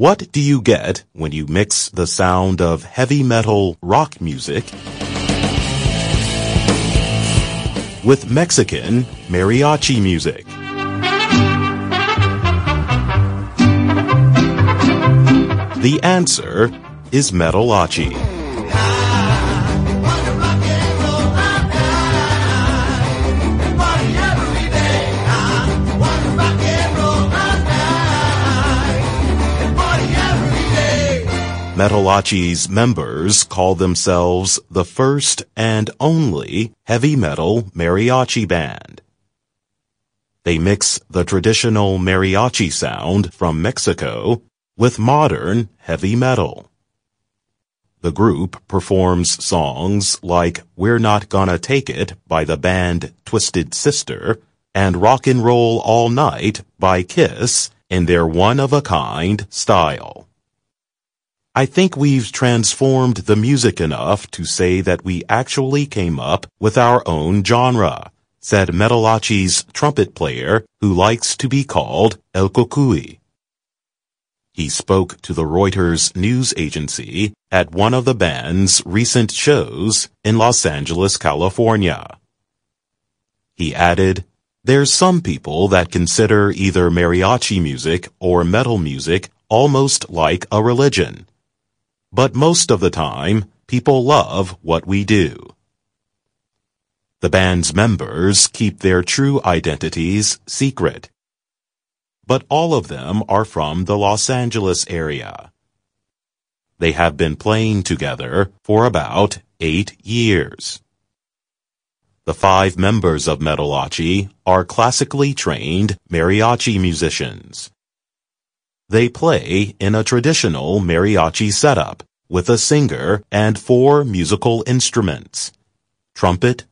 What do you get when you mix the sound of heavy metal rock music with Mexican mariachi music? The answer is metalachi. Metalachi's members call themselves the first and only heavy metal mariachi band. They mix the traditional mariachi sound from Mexico with modern heavy metal. The group performs songs like We're Not Gonna Take It by the band Twisted Sister and Rock and Roll All Night by Kiss in their one-of-a-kind style. I think we've transformed the music enough to say that we actually came up with our own genre, said Metalachi's trumpet player who likes to be called El Kokui. He spoke to the Reuters news agency at one of the band's recent shows in Los Angeles, California. He added, There's some people that consider either mariachi music or metal music almost like a religion. But most of the time, people love what we do. The band's members keep their true identities secret. But all of them are from the Los Angeles area. They have been playing together for about eight years. The five members of Metalachi are classically trained mariachi musicians. They play in a traditional mariachi setup with a singer and four musical instruments, trumpet,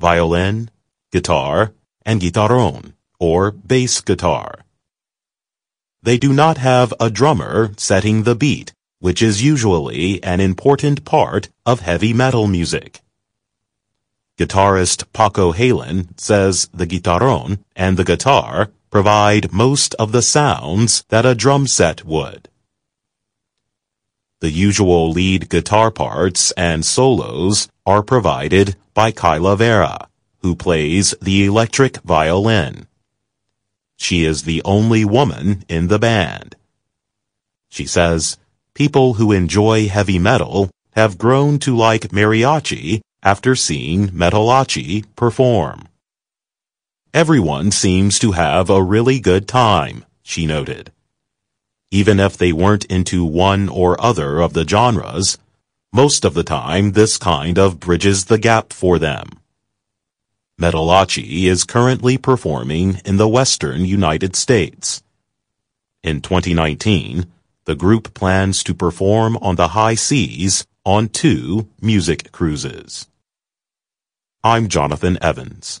violin, guitar, and guitarrón, or bass guitar. They do not have a drummer setting the beat, which is usually an important part of heavy metal music. Guitarist Paco Halen says the guitarrón and the guitar provide most of the sounds that a drum set would. The usual lead guitar parts and solos are provided by Kyla Vera, who plays the electric violin. She is the only woman in the band. She says, people who enjoy heavy metal have grown to like mariachi after seeing Metalachi perform. Everyone seems to have a really good time, she noted. Even if they weren't into one or other of the genres, most of the time this kind of bridges the gap for them. Metalachi is currently performing in the western United States. In 2019, the group plans to perform on the high seas on two music cruises. I'm Jonathan Evans.